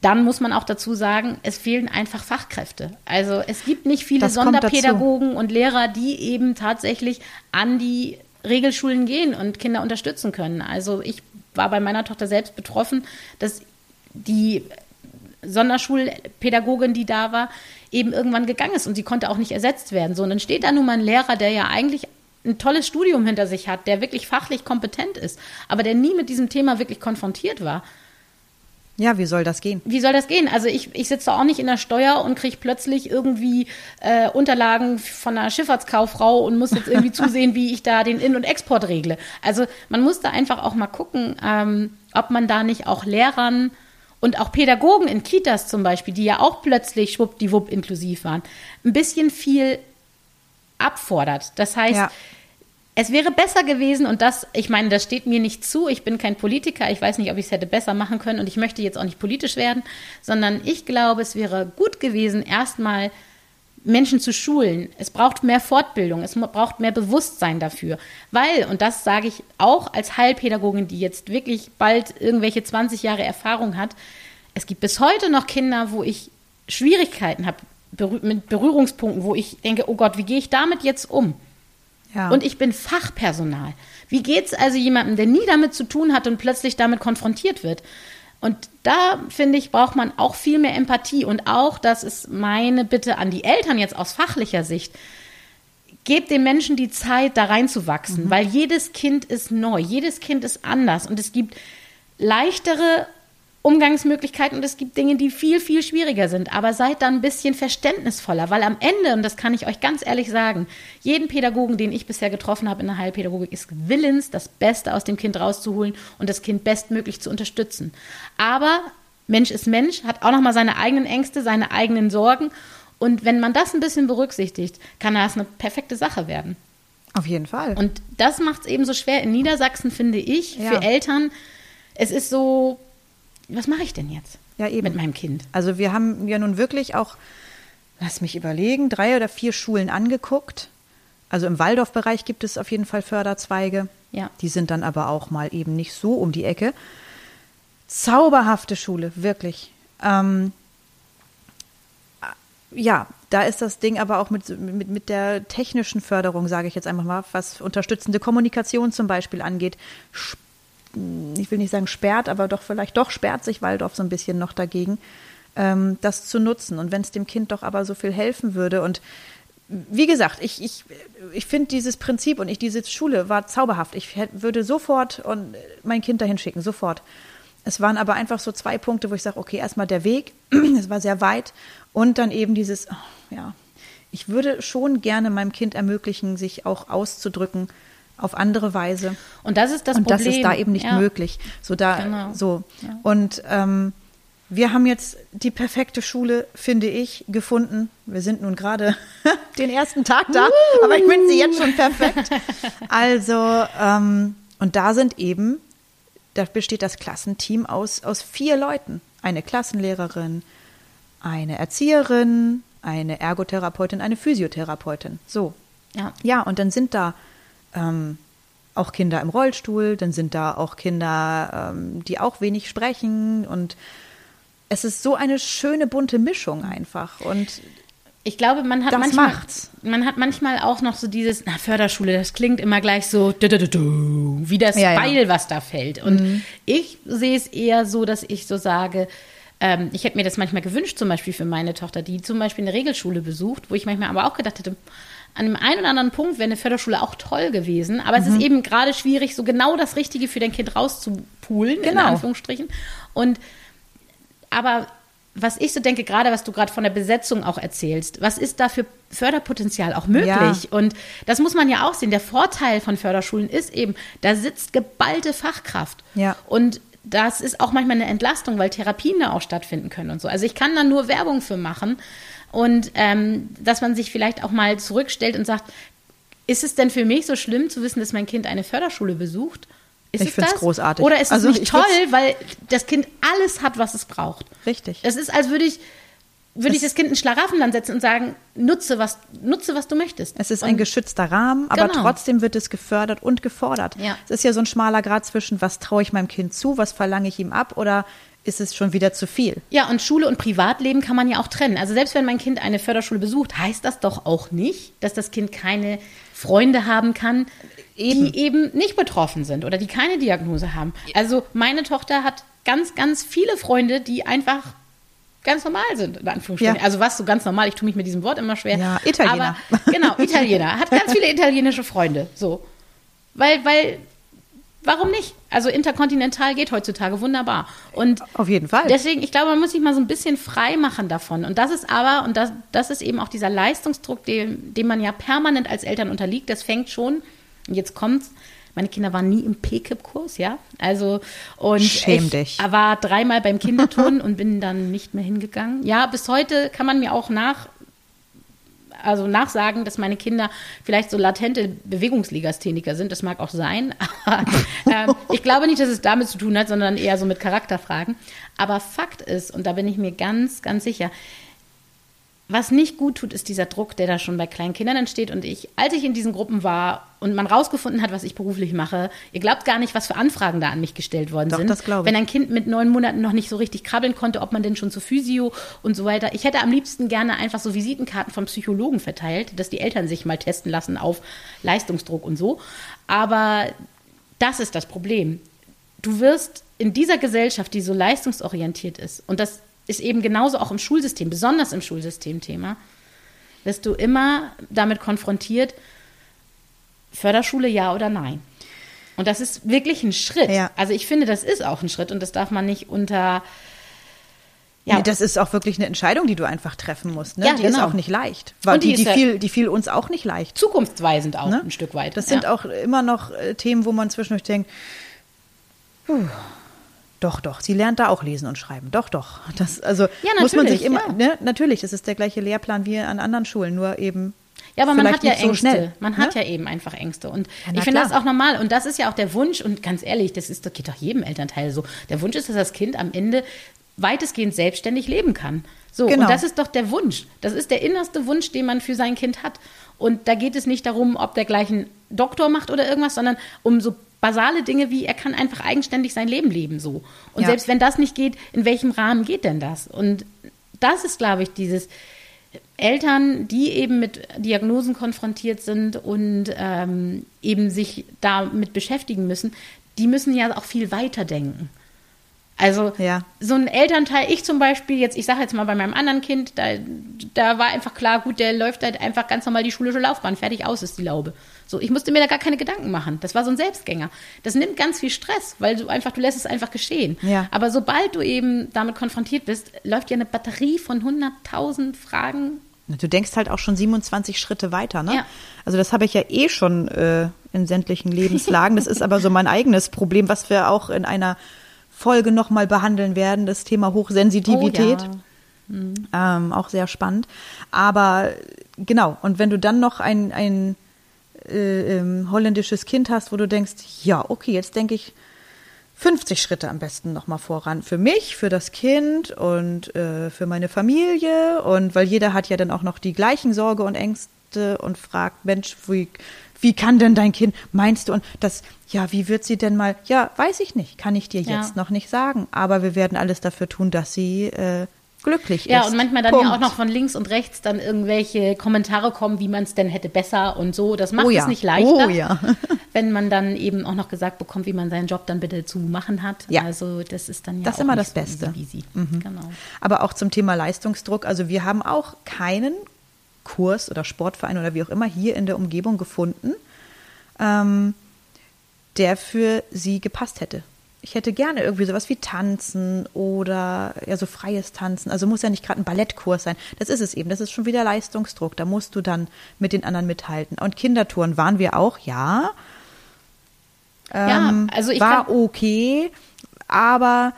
[SPEAKER 3] dann muss man auch dazu sagen, es fehlen einfach Fachkräfte. Also es gibt nicht viele
[SPEAKER 2] Das.
[SPEAKER 3] Sonderpädagogen und Lehrer, die eben tatsächlich an die Regelschulen gehen und Kinder unterstützen können. Also ich war bei meiner Tochter selbst betroffen, dass die Sonderschulpädagogin, die da war, eben irgendwann gegangen ist und sie konnte auch nicht ersetzt werden. So, und dann steht da nun mal ein Lehrer, der ja eigentlich ein tolles Studium hinter sich hat, der wirklich fachlich kompetent ist, aber der nie mit diesem Thema wirklich konfrontiert war.
[SPEAKER 2] Ja, wie soll das gehen?
[SPEAKER 3] Wie soll das gehen? Also ich, ich sitze auch nicht in der Steuer und kriege plötzlich irgendwie äh, Unterlagen von einer Schifffahrtskauffrau und muss jetzt irgendwie zusehen, wie ich da den In- und Export regle. Also man muss da einfach auch mal gucken, ähm, ob man da nicht auch Lehrern und auch Pädagogen in Kitas zum Beispiel, die ja auch plötzlich schwuppdiwupp inklusiv waren, ein bisschen viel abfordert. Das heißt,
[SPEAKER 2] Ja.
[SPEAKER 3] es wäre besser gewesen und das, ich meine, das steht mir nicht zu. Ich bin kein Politiker. Ich weiß nicht, ob ich es hätte besser machen können und ich möchte jetzt auch nicht politisch werden, sondern ich glaube, es wäre gut gewesen, erstmal Menschen zu schulen. Es braucht mehr Fortbildung, es braucht mehr Bewusstsein dafür. Weil, und das sage ich auch als Heilpädagogin, die jetzt wirklich bald irgendwelche 20 Jahre Erfahrung hat, es gibt bis heute noch Kinder, wo ich Schwierigkeiten habe mit Berührungspunkten, wo ich denke, oh Gott, wie gehe ich damit jetzt um?
[SPEAKER 2] Ja.
[SPEAKER 3] Und ich bin Fachpersonal. Wie geht's also jemandem, der nie damit zu tun hat und plötzlich damit konfrontiert wird? Und da, finde ich, braucht man auch viel mehr Empathie. Und auch, das ist meine Bitte an die Eltern jetzt aus fachlicher Sicht, gebt den Menschen die Zeit, da reinzuwachsen, weil jedes Kind ist neu, jedes Kind ist anders und es gibt leichtere Umgangsmöglichkeiten und es gibt Dinge, die viel, viel schwieriger sind. Aber seid dann ein bisschen verständnisvoller, weil am Ende, und das kann ich euch ganz ehrlich sagen, jeden Pädagogen, den ich bisher getroffen habe in der Heilpädagogik, ist willens, das Beste aus dem Kind rauszuholen und das Kind bestmöglich zu unterstützen. Aber Mensch ist Mensch, hat auch nochmal seine eigenen Ängste, seine eigenen Sorgen. Und wenn man das ein bisschen berücksichtigt, kann das eine perfekte Sache werden.
[SPEAKER 2] Auf jeden Fall.
[SPEAKER 3] Und das macht es eben so schwer. In Niedersachsen finde ich
[SPEAKER 2] Ja.
[SPEAKER 3] für Eltern, es ist so, was mache ich denn jetzt
[SPEAKER 2] Ja, eben.
[SPEAKER 3] mit meinem Kind?
[SPEAKER 2] Also wir haben ja nun wirklich auch, lass mich überlegen, drei oder vier Schulen angeguckt. Also im Waldorfbereich gibt es auf jeden Fall Förderzweige.
[SPEAKER 3] Ja.
[SPEAKER 2] Die sind dann aber auch mal eben nicht so um die Ecke. Zauberhafte Schule, wirklich. Ähm, ja, da ist das Ding aber auch mit, mit, mit der technischen Förderung, sage ich jetzt einfach mal, was unterstützende Kommunikation zum Beispiel angeht, sp- ich will nicht sagen sperrt, aber doch vielleicht doch sperrt sich Waldorf so ein bisschen noch dagegen, ähm, das zu nutzen. Und wenn es dem Kind doch aber so viel helfen würde und wie gesagt, ich, ich, ich finde dieses Prinzip und ich, diese Schule war zauberhaft. Ich hätt, würde sofort und mein Kind dahin schicken, sofort. Es waren aber einfach so zwei Punkte, wo ich sage, okay, erstmal der Weg, es war sehr weit und dann eben dieses, oh, ja, ich würde schon gerne meinem Kind ermöglichen, sich auch auszudrücken auf andere Weise.
[SPEAKER 3] Und das ist das
[SPEAKER 2] und
[SPEAKER 3] Problem.
[SPEAKER 2] das ist da eben nicht
[SPEAKER 3] Ja.
[SPEAKER 2] möglich. So da,
[SPEAKER 3] Genau.
[SPEAKER 2] so.
[SPEAKER 3] Ja.
[SPEAKER 2] Und ähm, wir haben jetzt die perfekte Schule, finde ich, gefunden. Wir sind nun gerade den ersten Tag da, aber ich finde sie jetzt schon perfekt. Also, ähm, und da sind eben, da besteht das Klassenteam aus, aus vier Leuten. Eine Klassenlehrerin, eine Erzieherin, eine Ergotherapeutin, eine Physiotherapeutin. So.
[SPEAKER 3] Ja.
[SPEAKER 2] Ja, und dann sind da ähm, auch Kinder im Rollstuhl, dann sind da auch Kinder, ähm, die auch wenig sprechen und es ist so eine schöne bunte Mischung einfach und
[SPEAKER 3] Ich glaube, man hat
[SPEAKER 2] Das
[SPEAKER 3] manchmal,
[SPEAKER 2] macht's.
[SPEAKER 3] man hat manchmal auch noch so dieses, na, Förderschule, das klingt immer gleich so, du, du, du, wie das
[SPEAKER 2] Ja, ja.
[SPEAKER 3] Beil, was da fällt. Und ich sehe es eher so, dass ich so sage, ähm, ich hätte mir das manchmal gewünscht, zum Beispiel für meine Tochter, die zum Beispiel eine Regelschule besucht, wo ich manchmal aber auch gedacht hätte, an dem einen oder anderen Punkt wäre eine Förderschule auch toll gewesen, aber es ist eben gerade schwierig, so genau das Richtige für dein Kind rauszupulen, in
[SPEAKER 2] Genau.
[SPEAKER 3] Anführungsstrichen. Und aber was ich so denke, gerade was du gerade von der Besetzung auch erzählst, was ist da für Förderpotenzial auch möglich?
[SPEAKER 2] Ja.
[SPEAKER 3] Und das muss man ja auch sehen. Der Vorteil von Förderschulen ist eben, da sitzt geballte Fachkraft.
[SPEAKER 2] Ja.
[SPEAKER 3] Und das ist auch manchmal eine Entlastung, weil Therapien da auch stattfinden können und so. Also ich kann da nur Werbung für machen. Und ähm, dass man sich vielleicht auch mal zurückstellt und sagt, ist es denn für mich so schlimm zu wissen, dass mein Kind eine Förderschule besucht? Ist
[SPEAKER 2] Ich
[SPEAKER 3] es
[SPEAKER 2] find's
[SPEAKER 3] das?
[SPEAKER 2] großartig.
[SPEAKER 3] Oder ist es
[SPEAKER 2] Also
[SPEAKER 3] nicht
[SPEAKER 2] ich
[SPEAKER 3] toll, weil das Kind alles hat, was es braucht?
[SPEAKER 2] richtig.
[SPEAKER 3] Es ist, als würde ich, würde ich
[SPEAKER 2] Es-
[SPEAKER 3] das Kind in Schlaraffenland setzen und sagen, nutze was, nutze, was du möchtest.
[SPEAKER 2] Es ist
[SPEAKER 3] und,
[SPEAKER 2] ein geschützter Rahmen, aber
[SPEAKER 3] Genau.
[SPEAKER 2] trotzdem wird es gefördert und gefordert.
[SPEAKER 3] Ja.
[SPEAKER 2] Es ist ja so ein schmaler Grad zwischen, was traue ich meinem Kind zu, was verlange ich ihm ab oder ist es schon wieder zu viel?
[SPEAKER 3] Ja, und Schule und Privatleben kann man ja auch trennen. Also selbst wenn mein Kind eine Förderschule besucht, heißt das doch auch nicht, dass das Kind keine Freunde haben kann,
[SPEAKER 2] Eben.
[SPEAKER 3] die eben nicht betroffen sind oder die keine Diagnose haben. Also meine Tochter hat ganz, ganz viele Freunde, die einfach ganz normal sind, in Anführungsstrichen.
[SPEAKER 2] Ja.
[SPEAKER 3] Also was so ganz normal, ich tue mich mit diesem Wort immer schwer.
[SPEAKER 2] Ja, Italiener.
[SPEAKER 3] Aber, genau, Italiener. Hat ganz viele italienische Freunde. So. Weil, weil, warum nicht? Also interkontinental geht heutzutage wunderbar. Und
[SPEAKER 2] Auf jeden Fall.
[SPEAKER 3] Deswegen, ich glaube, man muss sich mal so ein bisschen frei machen davon. Und das ist aber, und das, das ist eben auch dieser Leistungsdruck, dem, dem man ja permanent als Eltern unterliegt. Das fängt schon, und jetzt kommt's, meine Kinder waren nie im PKIP-Kurs, ja. Also, und
[SPEAKER 2] Schäm
[SPEAKER 3] ich
[SPEAKER 2] dich.
[SPEAKER 3] war dreimal beim Kinderturnen und bin dann nicht mehr hingegangen. Ja, bis heute kann man mir auch nach, also nachsagen, dass meine Kinder vielleicht so latente Bewegungslegastheniker sind. Das mag auch sein. Aber ähm, ich glaube nicht, dass es damit zu tun hat, sondern eher so mit Charakterfragen. Aber Fakt ist, und da bin ich mir ganz, ganz sicher, was nicht gut tut, ist dieser Druck, der da schon bei kleinen Kindern entsteht. Und ich, als ich in diesen Gruppen war und man rausgefunden hat, was ich beruflich mache, ihr glaubt gar nicht, was für Anfragen da an mich gestellt worden
[SPEAKER 2] Doch,
[SPEAKER 3] sind.
[SPEAKER 2] das glaube ich.
[SPEAKER 3] Wenn ein Kind mit neun Monaten noch nicht so richtig krabbeln konnte, ob man denn schon zur Physio und so weiter. Ich hätte am liebsten gerne einfach so Visitenkarten vom Psychologen verteilt, dass die Eltern sich mal testen lassen auf Leistungsdruck und so. Aber das ist das Problem. Du wirst in dieser Gesellschaft, die so leistungsorientiert ist, und das ist eben genauso auch im Schulsystem, besonders im Schulsystem-Thema, wirst du immer damit konfrontiert, Förderschule ja oder nein. Und das ist wirklich ein Schritt.
[SPEAKER 2] Ja.
[SPEAKER 3] Also ich finde, das ist auch ein Schritt und das darf man nicht unter ja,
[SPEAKER 2] Nee, das ist auch wirklich eine Entscheidung, die du einfach treffen musst. Ne?
[SPEAKER 3] Ja,
[SPEAKER 2] die ist
[SPEAKER 3] genau.
[SPEAKER 2] auch nicht leicht. Weil
[SPEAKER 3] Und die
[SPEAKER 2] die, die,
[SPEAKER 3] ist
[SPEAKER 2] fiel, die fiel uns auch nicht leicht.
[SPEAKER 3] zukunftsweisend auch
[SPEAKER 2] Ne?
[SPEAKER 3] ein Stück weit.
[SPEAKER 2] Das sind
[SPEAKER 3] ja.
[SPEAKER 2] auch immer noch äh, Themen, wo man zwischendurch denkt, puh, doch, doch, sie lernt da auch lesen und schreiben. Doch, doch. Das, also
[SPEAKER 3] Ja,
[SPEAKER 2] muss man
[SPEAKER 3] natürlich,
[SPEAKER 2] sich immer,
[SPEAKER 3] ja.
[SPEAKER 2] ne, natürlich, das ist der gleiche Lehrplan wie an anderen Schulen, nur eben.
[SPEAKER 3] Ja, aber man hat ja
[SPEAKER 2] nicht so
[SPEAKER 3] Ängste.
[SPEAKER 2] schnell,
[SPEAKER 3] man
[SPEAKER 2] ne?
[SPEAKER 3] hat ja eben einfach Ängste. Und
[SPEAKER 2] Ja,
[SPEAKER 3] ich finde das auch normal. Und das ist ja auch der Wunsch. Und ganz ehrlich, das ist, das geht doch jedem Elternteil so. Der Wunsch ist, dass das Kind am Ende weitestgehend selbstständig leben kann. So,
[SPEAKER 2] Genau.
[SPEAKER 3] und das ist doch der Wunsch. Das ist der innerste Wunsch, den man für sein Kind hat. Und da geht es nicht darum, ob der gleich einen Doktor macht oder irgendwas, sondern um so basale Dinge wie, er kann einfach eigenständig sein Leben leben so. Und
[SPEAKER 2] Ja.
[SPEAKER 3] selbst wenn das nicht geht, in welchem Rahmen geht denn das? Und das ist, glaube ich, dieses Eltern, die eben mit Diagnosen konfrontiert sind und ähm, eben sich damit beschäftigen müssen, die müssen ja auch viel weiter denken. Also
[SPEAKER 2] Ja.
[SPEAKER 3] so ein Elternteil, ich zum Beispiel, jetzt, ich sage jetzt mal bei meinem anderen Kind, da, da war einfach klar, gut, der läuft halt einfach ganz normal die schulische Laufbahn, fertig aus ist die Laube. So, ich musste mir da gar keine Gedanken machen. Das war so ein Selbstgänger. Das nimmt ganz viel Stress, weil du einfach, du lässt es einfach geschehen.
[SPEAKER 2] Ja.
[SPEAKER 3] Aber sobald du eben damit konfrontiert bist, läuft ja eine Batterie von 100.000 Fragen
[SPEAKER 2] Du denkst halt auch schon 27 Schritte weiter, ne?
[SPEAKER 3] Ja.
[SPEAKER 2] Also das habe ich ja eh schon äh, in sämtlichen Lebenslagen. Das ist aber so mein eigenes Problem, was wir auch in einer Folge nochmal behandeln werden, das Thema Hochsensitivität.
[SPEAKER 3] Oh,
[SPEAKER 2] ähm, auch sehr spannend. Aber genau, und wenn du dann noch ein, ein äh, ähm, holländisches Kind hast, wo du denkst, ja, okay, jetzt denke ich 50 Schritte am besten nochmal voran. Für mich, für das Kind und äh, für meine Familie. Und weil jeder hat ja dann auch noch die gleichen Sorge und Ängste und fragt, Mensch, wie, wie kann denn dein Kind, meinst du? Und das, ja, wie wird sie denn mal, ja, weiß ich nicht, kann ich dir
[SPEAKER 3] Ja.
[SPEAKER 2] jetzt noch nicht sagen. Aber wir werden alles dafür tun, dass sie äh, glücklich
[SPEAKER 3] Ja,
[SPEAKER 2] ist.
[SPEAKER 3] und manchmal dann
[SPEAKER 2] Punkt.
[SPEAKER 3] ja auch noch von links und rechts dann irgendwelche Kommentare kommen, wie man es denn hätte besser und so. Das macht
[SPEAKER 2] Oh ja.
[SPEAKER 3] es nicht leichter,
[SPEAKER 2] Oh ja.
[SPEAKER 3] wenn man dann eben auch noch gesagt bekommt, wie man seinen Job dann bitte zu machen hat.
[SPEAKER 2] Ja.
[SPEAKER 3] Also das ist dann ja
[SPEAKER 2] Das ist
[SPEAKER 3] auch
[SPEAKER 2] immer das
[SPEAKER 3] so
[SPEAKER 2] Beste.
[SPEAKER 3] easy.
[SPEAKER 2] Mhm.
[SPEAKER 3] Genau.
[SPEAKER 2] Aber auch zum Thema Leistungsdruck. Also wir haben auch keinen Kurs oder Sportverein oder wie auch immer hier in der Umgebung gefunden, ähm, der für sie gepasst hätte. Ich hätte gerne irgendwie sowas wie Tanzen oder ja so freies Tanzen. Also muss ja nicht gerade ein Ballettkurs sein. Das ist es eben. Das ist schon wieder Leistungsdruck. Da musst du dann mit den anderen mithalten. Und Kindertouren waren wir auch, ja.
[SPEAKER 3] Ja,
[SPEAKER 2] Ähm,
[SPEAKER 3] also ich
[SPEAKER 2] war okay, aber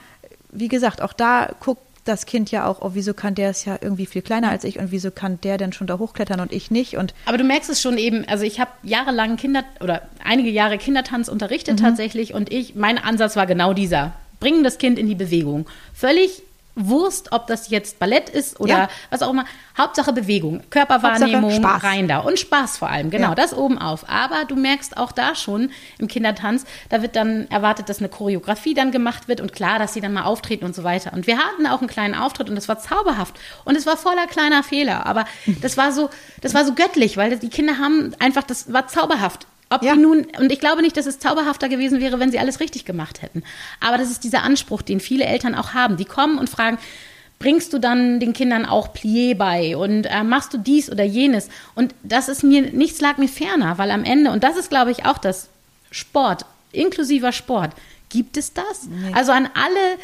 [SPEAKER 2] wie gesagt, auch da guckt das Kind ja auch, oh, wieso kann der ist ja irgendwie viel kleiner als ich und wieso kann der denn schon da hochklettern und ich nicht? Und
[SPEAKER 3] Aber du merkst es schon eben, also ich habe jahrelang Kinder oder einige Jahre Kindertanz unterrichtet
[SPEAKER 2] Mhm.
[SPEAKER 3] tatsächlich und ich, mein Ansatz war genau dieser. Bringen das Kind in die Bewegung. Völlig Wurst, ob das jetzt Ballett ist oder
[SPEAKER 2] Ja.
[SPEAKER 3] was auch immer. Hauptsache Bewegung, Körperwahrnehmung,
[SPEAKER 2] Hauptsache Spaß.
[SPEAKER 3] rein da. Und Spaß vor allem, genau,
[SPEAKER 2] Ja.
[SPEAKER 3] das oben auf. Aber du merkst auch da schon im Kindertanz, da wird dann erwartet, dass eine Choreografie dann gemacht wird und klar, dass sie dann mal auftreten und so weiter. Und wir hatten auch einen kleinen Auftritt und das war zauberhaft. Und es war voller kleiner Fehler. Aber das war so, das war so göttlich, weil die Kinder haben einfach, das war zauberhaft. Ob
[SPEAKER 2] Ja.
[SPEAKER 3] die nun, und ich glaube nicht, dass es zauberhafter gewesen wäre, wenn sie alles richtig gemacht hätten. Aber das ist dieser Anspruch, den viele Eltern auch haben. Die kommen und fragen, bringst du dann den Kindern auch Plié bei und äh, machst du dies oder jenes? Und das ist mir, nichts lag mir ferner, weil am Ende, und das ist, glaube ich, auch das Sport, inklusiver Sport, gibt es das? Also an alle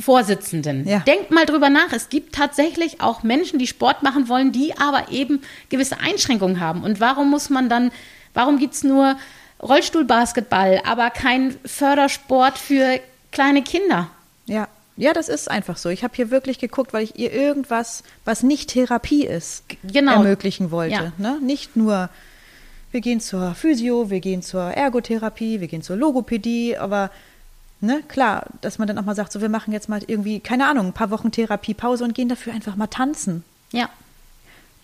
[SPEAKER 3] Vereinsvorsitzenden,
[SPEAKER 2] Ja.
[SPEAKER 3] denkt mal drüber nach. Es gibt tatsächlich auch Menschen, die Sport machen wollen, die aber eben gewisse Einschränkungen haben. Und warum muss man dann, warum gibt es nur Rollstuhlbasketball, aber kein Fördersport für kleine Kinder?
[SPEAKER 2] Ja. Ja, das ist einfach so. Ich habe hier wirklich geguckt, weil ich ihr irgendwas, was nicht Therapie ist,
[SPEAKER 3] Genau.
[SPEAKER 2] ermöglichen wollte.
[SPEAKER 3] Ja.
[SPEAKER 2] Ne? Nicht nur, wir gehen zur Physio, wir gehen zur Ergotherapie, wir gehen zur Logopädie, aber ne, klar, dass man dann auch mal sagt, so wir machen jetzt mal irgendwie, keine Ahnung, ein paar Wochen Therapiepause und gehen dafür einfach mal tanzen.
[SPEAKER 3] Ja.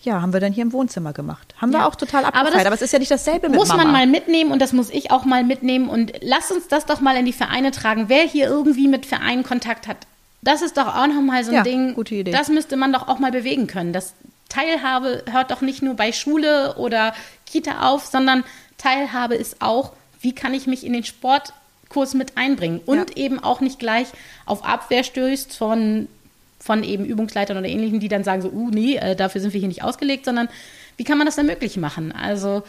[SPEAKER 2] Ja, haben wir dann hier im Wohnzimmer gemacht. Haben
[SPEAKER 3] Ja.
[SPEAKER 2] wir auch total
[SPEAKER 3] Aber
[SPEAKER 2] abgefeiert, aber,
[SPEAKER 3] das
[SPEAKER 2] es ist ja nicht dasselbe mit
[SPEAKER 3] muss
[SPEAKER 2] Mama.
[SPEAKER 3] man mal mitnehmen und das muss ich auch mal mitnehmen und lass uns das doch mal in die Vereine tragen. Wer hier irgendwie mit Vereinen Kontakt hat, das ist doch auch noch mal so ein
[SPEAKER 2] Ja,
[SPEAKER 3] Ding.
[SPEAKER 2] gute Idee.
[SPEAKER 3] Das müsste man doch auch mal bewegen können. Das Teilhabe hört doch nicht nur bei Schule oder Kita auf, sondern Teilhabe ist auch, wie kann ich mich in den Sportkurs mit einbringen und
[SPEAKER 2] Ja.
[SPEAKER 3] eben auch nicht gleich auf Abwehr stößt von von eben Übungsleitern oder ähnlichen, die dann sagen so, uh, nee, äh, dafür sind wir hier nicht ausgelegt, sondern wie kann man das dann möglich machen? Also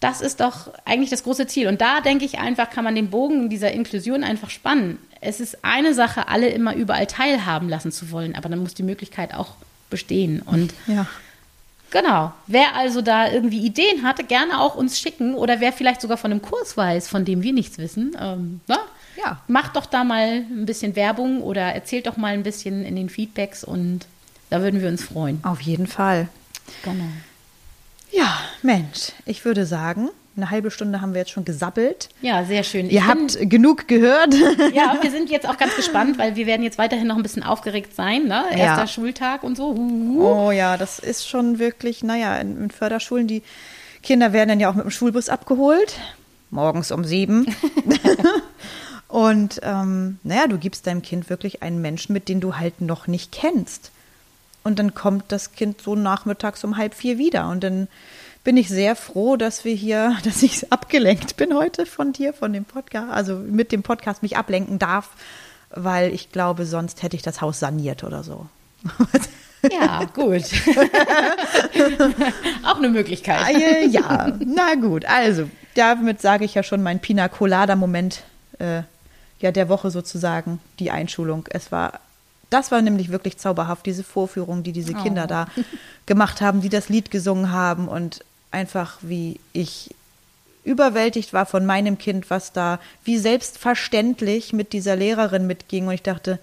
[SPEAKER 3] das ist doch eigentlich das große Ziel. Und da denke ich einfach, kann man den Bogen dieser Inklusion einfach spannen. Es ist eine Sache, alle immer überall teilhaben lassen zu wollen, aber dann muss die Möglichkeit auch bestehen. Und
[SPEAKER 2] Ja.
[SPEAKER 3] Genau, wer also da irgendwie Ideen hatte, gerne auch uns schicken oder wer vielleicht sogar von einem Kurs weiß, von dem wir nichts wissen, ähm, ne?
[SPEAKER 2] Ja.
[SPEAKER 3] macht doch da mal ein bisschen Werbung oder erzählt doch mal ein bisschen in den Feedbacks und da würden wir uns freuen.
[SPEAKER 2] Auf jeden Fall.
[SPEAKER 3] Genau.
[SPEAKER 2] Ja, Mensch, ich würde sagen, eine halbe Stunde haben wir jetzt schon gesabbelt.
[SPEAKER 3] Ja, sehr schön. Ich
[SPEAKER 2] Ihr habt genug gehört.
[SPEAKER 3] Ja, wir sind jetzt auch ganz gespannt, weil wir werden jetzt weiterhin noch ein bisschen aufgeregt sein, ne? Erster
[SPEAKER 2] Ja.
[SPEAKER 3] Schultag und so.
[SPEAKER 2] Oh ja, das ist schon wirklich, naja, in, in Förderschulen, die Kinder werden dann ja auch mit dem Schulbus abgeholt, morgens um sieben. Und ähm, naja, du gibst deinem Kind wirklich einen Menschen, mit dem du halt noch nicht kennst. Und dann kommt das Kind so nachmittags um halb vier wieder. Und dann bin ich sehr froh, dass wir hier, dass ich abgelenkt bin heute von dir, von dem Podcast, also mit dem Podcast mich ablenken darf, weil ich glaube, sonst hätte ich das Haus saniert oder so.
[SPEAKER 3] Ja, gut. auch eine Möglichkeit.
[SPEAKER 2] Ah, ja, ja, na gut. Also, damit sage ich ja schon mein Pina Colada-Moment äh, ja, der Woche sozusagen, die Einschulung. Es war, das war nämlich wirklich zauberhaft, diese Vorführung, die diese Kinder
[SPEAKER 3] Oh.
[SPEAKER 2] da gemacht haben, die das Lied gesungen haben und einfach wie ich überwältigt war von meinem Kind, was da wie selbstverständlich mit dieser Lehrerin mitging. Und ich dachte,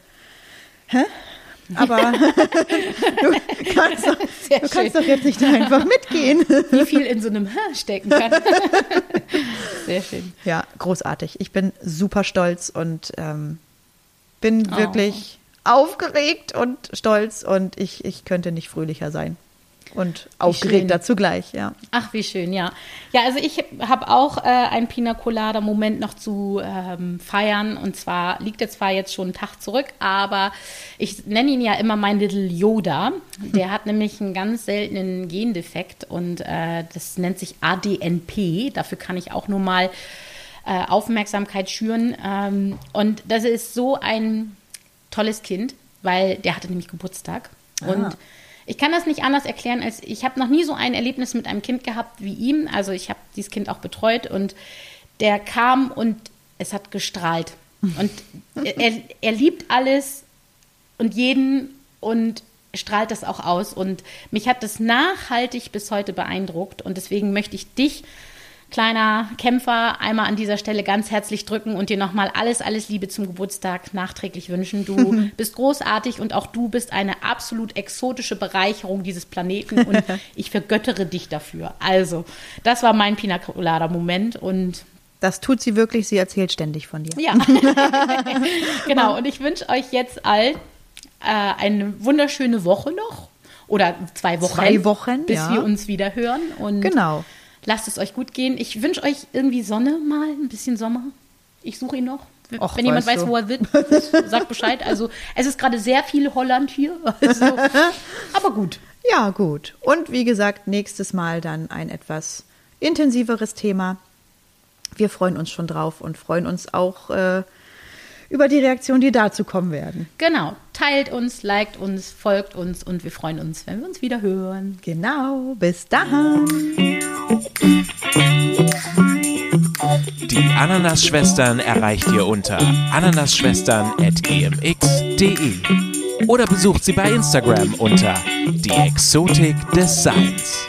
[SPEAKER 2] hä? Aber du, kannst doch, du kannst doch jetzt nicht einfach mitgehen.
[SPEAKER 3] Wie viel in so einem Hä stecken kann. Sehr schön.
[SPEAKER 2] Ja, großartig. Ich bin super stolz und ähm, bin
[SPEAKER 3] Oh.
[SPEAKER 2] wirklich aufgeregt und stolz und ich, ich könnte nicht fröhlicher sein. Und aufgeregter zugleich, ja.
[SPEAKER 3] Ach, wie schön, ja. Ja, also ich habe auch äh, einen Pina Colada-Moment noch zu ähm, feiern. Und zwar liegt er zwar jetzt schon einen Tag zurück, aber ich nenne ihn ja immer mein Little Yoda. Der hat nämlich einen ganz seltenen Gendefekt und äh, das nennt sich ADNP. Dafür kann ich auch nur mal äh, Aufmerksamkeit schüren. Ähm, und das ist so ein tolles Kind, weil der hatte nämlich Geburtstag. Und ich kann das nicht anders erklären, als ich habe noch nie so ein Erlebnis mit einem Kind gehabt wie ihm. Also ich habe dieses Kind auch betreut und der kam und es hat gestrahlt. Und er, er liebt alles und jeden und strahlt das auch aus. Und mich hat das nachhaltig bis heute beeindruckt. Und deswegen möchte ich dich, kleiner Kämpfer, einmal an dieser Stelle ganz herzlich drücken und dir nochmal alles, alles Liebe zum Geburtstag nachträglich wünschen. Du bist großartig und auch du bist eine absolut exotische Bereicherung dieses Planeten und ich vergöttere dich dafür. Also, das war mein Pina Colada Moment und
[SPEAKER 2] Das tut sie wirklich. Sie erzählt ständig von dir.
[SPEAKER 3] Ja. genau. Und ich wünsche euch jetzt all äh, eine wunderschöne Woche noch. Oder zwei Wochen.
[SPEAKER 2] Zwei Wochen,
[SPEAKER 3] Bis
[SPEAKER 2] ja.
[SPEAKER 3] wir uns wieder hören. Und
[SPEAKER 2] Genau.
[SPEAKER 3] Lasst es euch gut gehen. Ich wünsche euch irgendwie Sonne mal, ein bisschen Sommer. Ich suche ihn noch.
[SPEAKER 2] Och,
[SPEAKER 3] Wenn jemand weiß,
[SPEAKER 2] du.
[SPEAKER 3] wo er wird, sagt Bescheid. Also es ist gerade sehr viel Holland hier. Also, aber gut.
[SPEAKER 2] Ja, gut. Und wie gesagt, nächstes Mal dann ein etwas intensiveres Thema. Wir freuen uns schon drauf und freuen uns auch äh, über die Reaktionen, die dazu kommen werden.
[SPEAKER 3] Genau. Teilt uns, liked uns, folgt uns und wir freuen uns, wenn wir uns wieder hören.
[SPEAKER 2] Genau. Bis dann.
[SPEAKER 1] Die Ananas-Schwestern erreicht ihr unter ananasschwestern.gmx.de oder besucht sie bei Instagram unter die Exotik des Seins.